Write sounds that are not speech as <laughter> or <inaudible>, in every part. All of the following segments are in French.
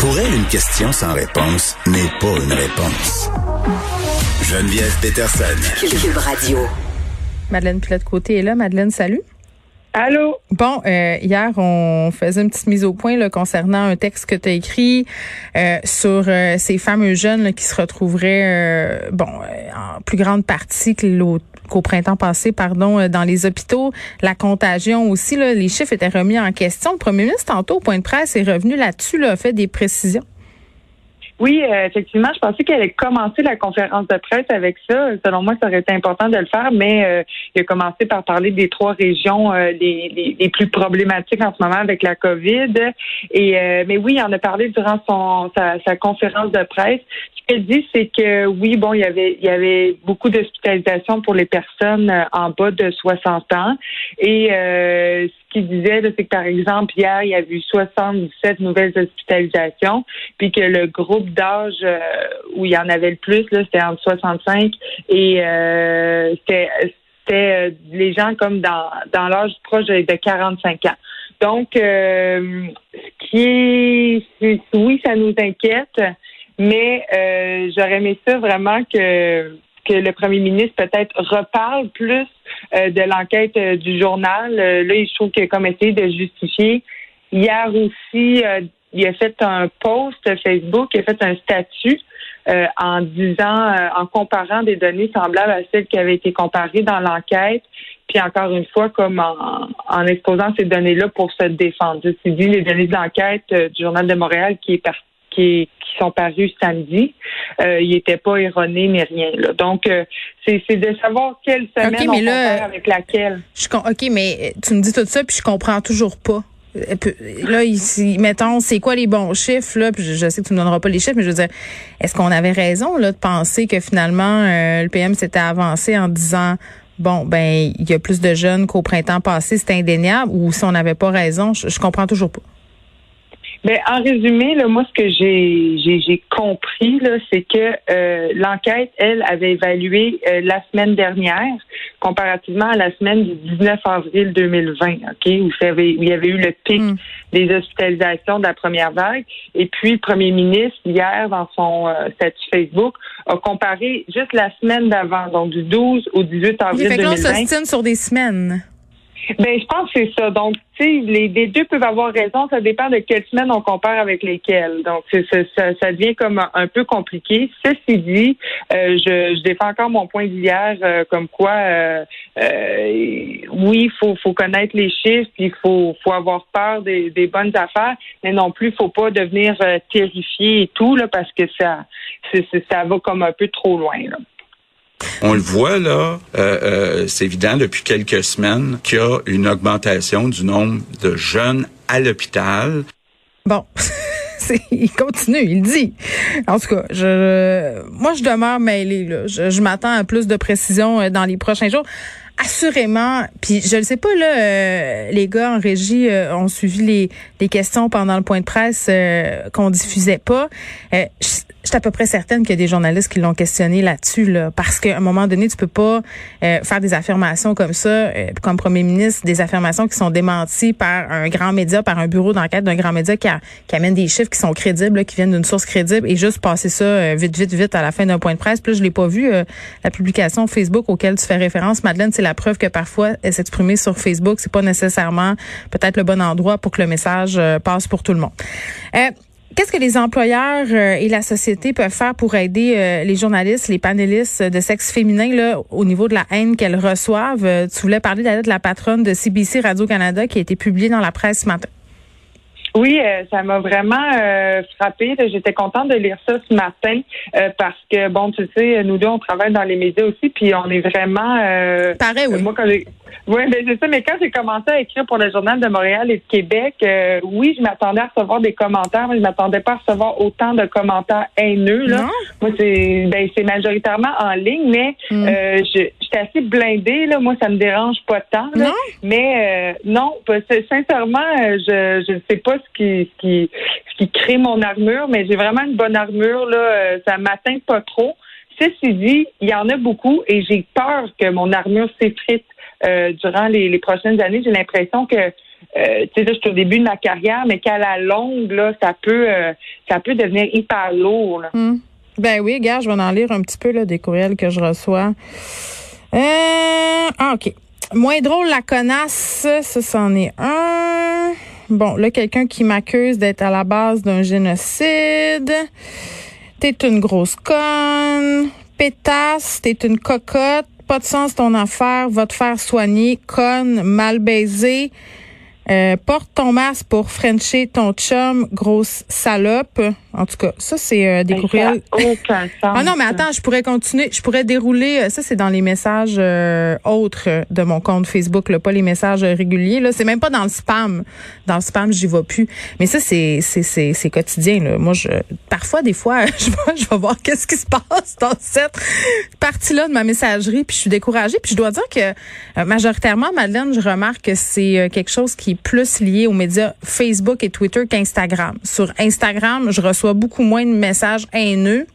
Pour elle, une question sans réponse n'est pas une réponse. Geneviève Peterson. Cube Radio. Madeleine Pilote-Côté est là. Madeleine, salut. Allô? Bon, euh, hier, on faisait une petite mise au point là, concernant un texte que tu as écrit euh, sur euh, ces fameux jeunes qui se retrouveraient, euh, bon, en plus grande partie qu'au printemps passé, pardon, dans les hôpitaux. La contagion aussi, là, les chiffres étaient remis en question. Le premier ministre, tantôt, au point de presse, est revenu là-dessus, là, a fait des précisions. Oui, euh, effectivement, je pensais qu'elle allait commencer la conférence de presse avec ça. Selon moi, ça aurait été important de le faire, mais euh, il a commencé par parler des trois régions euh, les, les, plus problématiques en ce moment avec la COVID. Et mais oui, il en a parlé durant son sa, sa conférence de presse. Qu'elle dit, c'est que oui, bon, il y avait il y avait beaucoup d'hospitalisations pour les personnes en bas de 60 ans. Et ce qu'il disait, c'est que par exemple, hier, il y a eu 77 nouvelles hospitalisations, puis que le groupe d'âge euh, où il y en avait le plus, c'était entre 65 et euh, c'était euh, les gens comme dans, dans l'âge proche de 45 ans. Donc, ce qui est, oui, ça nous inquiète, mais j'aurais aimé ça vraiment que que le premier ministre peut-être reparle plus de l'enquête du journal. là, je trouve que comme essayé de justifier hier aussi il a fait un post Facebook, il a fait un statut euh, en disant, euh, en comparant des données semblables à celles qui avaient été comparées dans l'enquête, puis encore une fois, comme en, exposant ces données-là pour se défendre. C'est dit les données de l'enquête euh, du Journal de Montréal qui est qui, qui, sont parues samedi, il n'était pas erroné ni rien. Là. Donc, c'est de savoir quelle semaine on compare avec laquelle. Je, OK, mais tu me dis tout ça, puis je comprends toujours pas. Là, ici, mettons, c'est quoi les bons chiffres, là? Puis je, sais que tu ne donneras pas les chiffres, mais je veux dire, est-ce qu'on avait raison, là, de penser que finalement, euh, le PM s'était avancé en disant, bon, ben, il y a plus de jeunes qu'au printemps passé, c'est indéniable, ou si on n'avait pas raison, je, je comprends toujours pas. Ben, en résumé, là, moi, ce que j'ai, j'ai, compris, là, c'est que euh, l'enquête, elle, avait évalué euh, la semaine dernière, comparativement à la semaine du 19 avril 2020, OK, où, il y avait eu le pic hmm. des hospitalisations de la première vague. Et puis, le premier ministre, hier, dans son euh, statut Facebook, a comparé juste la semaine d'avant, donc du 12 au 18 avril fait 2020. sur des semaines. Ben, je pense que c'est ça. Donc, tu sais, les, deux peuvent avoir raison. Ça dépend de quelles semaines on compare avec lesquelles. Donc, ça, ça, devient comme un, peu compliqué. Ceci dit, euh, je, je, défends encore mon point d'hier, euh, comme quoi, euh, oui, il faut, faut connaître les chiffres, il faut, faut avoir peur des, des bonnes affaires, mais non plus, faut pas devenir terrifié et tout, là, parce que ça, ça va comme un peu trop loin. Là. On le voit là, euh, euh, c'est évident depuis quelques semaines qu'il y a une augmentation du nombre de jeunes à l'hôpital. Bon. <laughs> il continue, il dit. En tout cas, je, moi, je demeure mêlée. Là. Je, je m'attends à plus de précision euh, dans les prochains jours assurément, puis je ne sais pas là, euh, les gars en régie euh, ont suivi les, les questions pendant le point de presse euh, qu'on diffusait pas. je, suis à peu près certaine qu'il y a des journalistes qui l'ont questionné là-dessus, là, parce qu'à un moment donné, tu peux pas faire des affirmations comme ça, comme premier ministre, des affirmations qui sont démenties par un grand média, par un bureau d'enquête d'un grand média qui, qui amène des chiffres qui sont crédibles, qui viennent d'une source crédible, et juste passer ça vite, vite, vite à la fin d'un point de presse. Puis là, je l'ai pas vu la publication Facebook auquel tu fais référence, Madeleine, c'est la preuve que parfois s'exprimer sur Facebook, c'est pas nécessairement peut-être le bon endroit pour que le message euh, passe pour tout le monde. Euh, qu'est-ce que les employeurs euh, et la société peuvent faire pour aider les journalistes, les panélistes de sexe féminin là, au niveau de la haine qu'elles reçoivent? tu voulais parler de la patronne de CBC Radio-Canada qui a été publiée dans la presse ce matin. Oui, euh, ça m'a vraiment euh, frappé. J'étais contente de lire ça ce matin euh, parce que bon, tu sais, nous deux on travaille dans les médias aussi, puis on est vraiment. Pareil, oui. Moi, quand oui, ben c'est ça. Mais quand j'ai commencé à écrire pour le Journal de Montréal et de Québec, oui, je m'attendais à recevoir des commentaires, mais je m'attendais pas à recevoir autant de commentaires haineux. Là. Moi, c'est ben, c'est majoritairement en ligne, mais mm. j'étais assez blindée. Là. Moi, ça me dérange pas tant. Là. Non? Mais non, sincèrement, je je ne sais pas ce qui, qui, qui crée mon armure, mais j'ai vraiment une bonne armure. Là, euh, ça m'atteint pas trop. Ceci dit, il y en a beaucoup et j'ai peur que mon armure s'effrite euh, durant les, prochaines années. J'ai l'impression que euh, tu sais, je suis au début de ma carrière, mais qu'à la longue, là, ça peut, ça peut devenir hyper lourd. Hmm. Ben oui, gars, je vais en lire un petit peu des courriels que je reçois. Ah, OK. Moins drôle, la connasse, ça, c'en est un. Bon, là, quelqu'un qui m'accuse d'être à la base d'un génocide. T'es une grosse conne. Pétasse, t'es une cocotte. Pas de sens ton affaire. Va te faire soigner. Conne, mal baisé. Euh, porte ton masque pour frencher ton chum, grosse salope. En tout cas, ça, c'est euh, des courriels. aucun <laughs> sens. ah non, mais attends, je pourrais continuer. Je pourrais dérouler. Euh, ça, c'est dans les messages euh, autres de mon compte Facebook, là, pas les messages réguliers. Là, c'est même pas dans le spam. Dans le spam, j'y vais plus. Mais ça, c'est c'est c'est, c'est quotidien. Là. Moi, je parfois, des fois, <laughs> je vais, je vais voir qu'est-ce qui se passe dans cette partie-là de ma messagerie, puis je suis découragée. Puis je dois dire que majoritairement, Madeleine, je remarque que c'est quelque chose qui plus lié aux médias Facebook et Twitter qu'Instagram. Sur Instagram, je reçois beaucoup moins de messages haineux.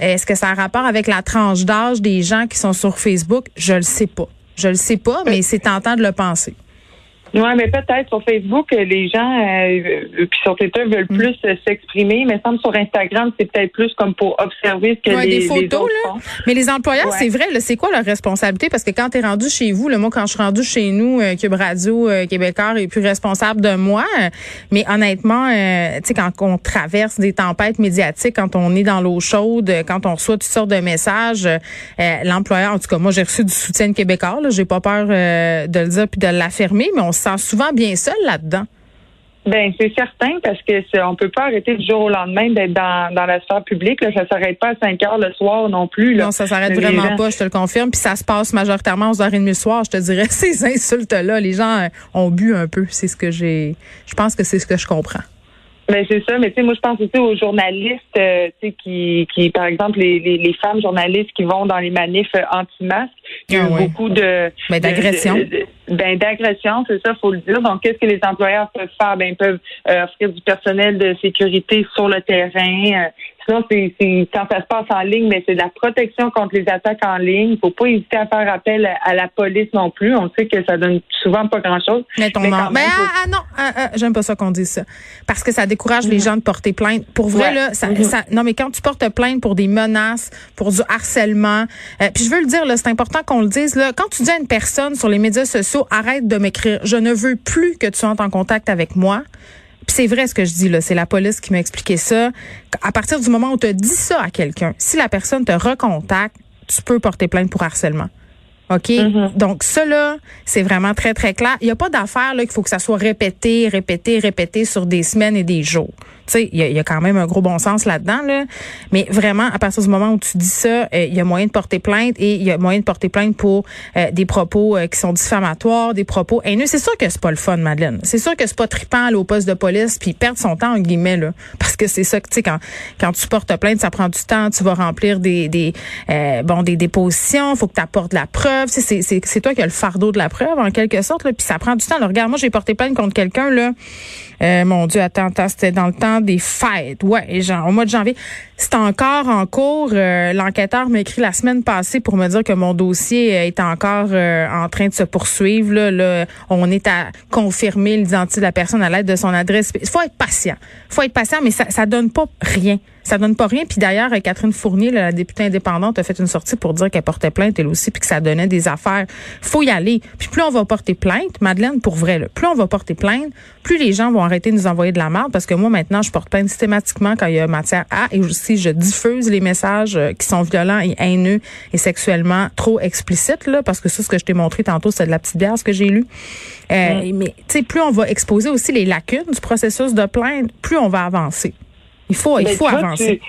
Est-ce que ça a un rapport avec la tranche d'âge des gens qui sont sur Facebook? Je le sais pas. Je le sais pas, mais c'est tentant de le penser. Oui, mais peut-être sur Facebook, les gens, euh, puis sur Twitter, veulent mm. plus euh, s'exprimer. Mais semble sur Instagram, c'est peut-être plus comme pour observer ce que les, des photos, là. Mais les employeurs, c'est vrai, c'est quoi leur responsabilité? Parce que quand tu es rendu chez vous, le moi, quand je suis rendu chez nous, euh, Cube Radio, euh, Québécois est plus responsable de moi. mais honnêtement, euh, tu sais, quand on traverse des tempêtes médiatiques, quand on est dans l'eau chaude, quand on reçoit toutes sortes de messages, l'employeur, en tout cas, moi, j'ai reçu du soutien québécois. J'ai pas peur de le dire puis de l'affirmer, mais on sent souvent bien seul là-dedans. Ben c'est certain parce que on peut pas arrêter du jour au lendemain d'être dans, dans la sphère publique. Là. Ça s'arrête pas à 5 heures le soir non plus. Là. Non, ça s'arrête vraiment pas, je te le confirme. Puis ça se passe majoritairement aux heures et demie le soir. Je te dirais <laughs> ces insultes-là, les gens euh, ont bu un peu. C'est ce que j'ai. Je pense que c'est ce que je comprends. Ben c'est ça, mais tu sais, moi je pense aussi aux journalistes, euh, tu sais, qui, qui, par exemple, les, les, les, femmes journalistes qui vont dans les manifs euh, anti-masques, il y a ah beaucoup de ben, d'agression. Ben d'agression, c'est ça, faut le dire. Donc, qu'est-ce que les employeurs peuvent faire? Ben ils peuvent euh, offrir du personnel de sécurité sur le terrain. Sinon, c'est, quand ça se passe en ligne, mais c'est de la protection contre les attaques en ligne. Il faut pas hésiter à faire appel à, la police non plus. On sait que ça donne souvent pas grand-chose. Mais ton. Mais ah, ah, non, ah, ah, j'aime pas ça qu'on dise ça. Parce que ça décourage les mhm. gens de porter plainte. Pour vrai, là, ça, mhm. ça, non, mais quand tu portes plainte pour des menaces, pour du harcèlement, euh, puis je veux le dire, là, c'est important qu'on le dise, là, quand tu dis à une personne sur les médias sociaux, arrête de m'écrire, je ne veux plus que tu entres en contact avec moi c'est vrai ce que je dis là, c'est la police qui m'a expliqué ça. À partir du moment où tu dis ça à quelqu'un, si la personne te recontacte, tu peux porter plainte pour harcèlement. OK? Mm-hmm. Donc, cela, c'est vraiment très, très clair. Il n'y a pas d'affaire qu'il faut que ça soit répété, répété, répété sur des semaines et des jours. Tu sais, il y, a quand même un gros bon sens là-dedans, là. Mais vraiment, à partir du moment où tu dis ça, euh, il y a moyen de porter plainte et il y a moyen de porter plainte pour euh, des propos euh, qui sont diffamatoires, des propos haineux. C'est sûr que c'est pas le fun, Madeleine. C'est sûr que c'est pas trippant aller au poste de police puis perdre son temps, en guillemets, là. <laughs> Parce que c'est ça que, tu sais, quand, quand tu portes plainte, ça prend du temps. Tu vas remplir des, des bon, des dépositions. Faut que tu apportes la preuve. C'est, toi qui as le fardeau de la preuve, en quelque sorte, là. Puis ça prend du temps. Alors, regarde, moi, j'ai porté plainte contre quelqu'un, là. mon Dieu, attends, attends, c'était dans le temps des fêtes. Ouais, genre, au mois de janvier. C'est encore en cours. Euh, l'enquêteur m'a écrit la semaine passée pour me dire que mon dossier est encore euh, en train de se poursuivre. Là, on est à confirmer l'identité de la personne à l'aide de son adresse. Il faut être patient. Il faut être patient, mais ça, ça donne pas rien. Ça donne pas rien. Puis d'ailleurs, Catherine Fournier, la députée indépendante, a fait une sortie pour dire qu'elle portait plainte elle aussi, puis que ça donnait des affaires. Faut y aller. Puis plus on va porter plainte, Madeleine, pour vrai, là, plus on va porter plainte, plus les gens vont arrêter de nous envoyer de la merde. Parce que moi, maintenant, je porte plainte systématiquement quand il y a matière à, et aussi je diffuse les messages euh, qui sont violents et haineux et sexuellement trop explicites, là, parce que ça, ce que je t'ai montré tantôt, c'est de la petite bière, ce que j'ai lu. Euh, Mais, tu sais, plus on va exposer aussi les lacunes du processus de plainte, plus on va avancer. Il faut, il faut avancer.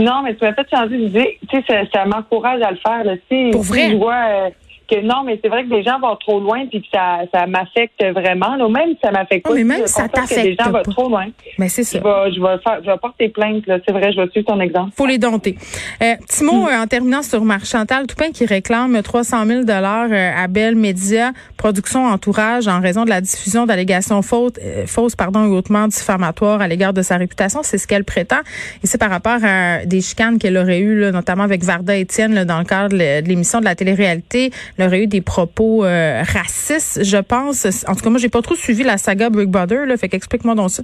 Non, mais tu m'as fait changer d'idée. Tu sais, ça, ça m'encourage à le faire. Là. Pour vrai? je vois, euh, que non, mais c'est vrai que les gens vont trop loin puis que ça, ça m'affecte vraiment. Là. Même si ça m'affecte pas. Mais même ça t'affecte Les gens vont trop loin. Mais c'est ça. Je vais, je vais, faire, je vais porter plainte. C'est vrai, je vais suivre ton exemple. Faut les dompter. Euh, petit mot mm. euh, en terminant sur Marc Chantal Toupin qui réclame 300 000 dollars euh, à Bell Media Production Entourage en raison de la diffusion d'allégations fausses, euh, fausses pardon, hautement diffamatoires à l'égard de sa réputation. C'est ce qu'elle prétend. Et c'est par rapport à des chicanes qu'elle aurait eues, là, notamment avec Varda Étienne là, dans le cadre de l'émission de la télé-réalité elle aurait eu des propos racistes, je pense. En tout cas, moi, j'ai pas trop suivi la saga Big Brother, là, fait qu'explique-moi donc ça.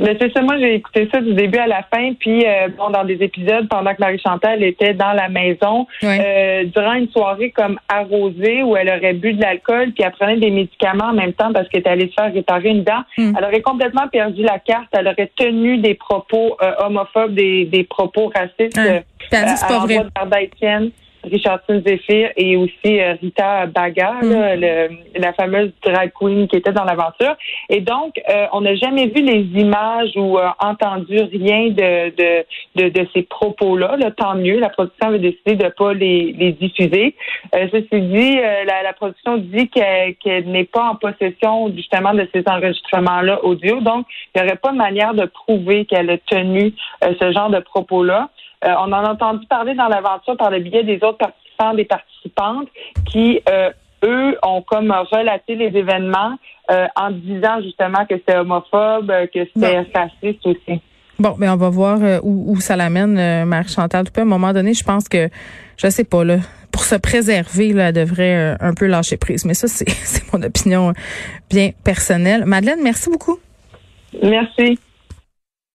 Mais c'est ça, moi j'ai écouté ça du début à la fin, puis euh, bon, dans des épisodes pendant que Marie Chantal était dans la maison, euh, durant une soirée comme arrosée où elle aurait bu de l'alcool, puis elle prenait des médicaments en même temps parce qu'elle était allée se faire réparer une dent, hmm. elle aurait complètement perdu la carte, elle aurait tenu des propos euh, homophobes, des, des propos racistes. Ouais. Puis elle dit c'est pas vrai. Richardson Zephyr et aussi euh, Rita Baga, mm. la fameuse drag queen qui était dans l'aventure. Et donc, euh, on n'a jamais vu les images ou euh, entendu rien de, de, de, ces propos-là. tant mieux, la production avait décidé de ne pas les, les diffuser. ceci dit, la, la, production dit qu'elle n'est pas en possession justement de ces enregistrements-là audio. Donc, il n'y aurait pas de manière de prouver qu'elle a tenu ce genre de propos-là. Euh, on en a entendu parler dans l'aventure par le biais des autres participants, des participantes qui, euh, eux, ont comme relaté les événements euh, en disant justement que c'est homophobe, que c'était raciste aussi. Bon, mais on va voir où, ça l'amène, Marie-Chantal À un moment donné, je pense que, je sais pas, là, pour se préserver, là, elle devrait un peu lâcher prise. Mais ça, c'est <laughs> mon opinion bien personnelle. Madeleine, merci beaucoup. Merci.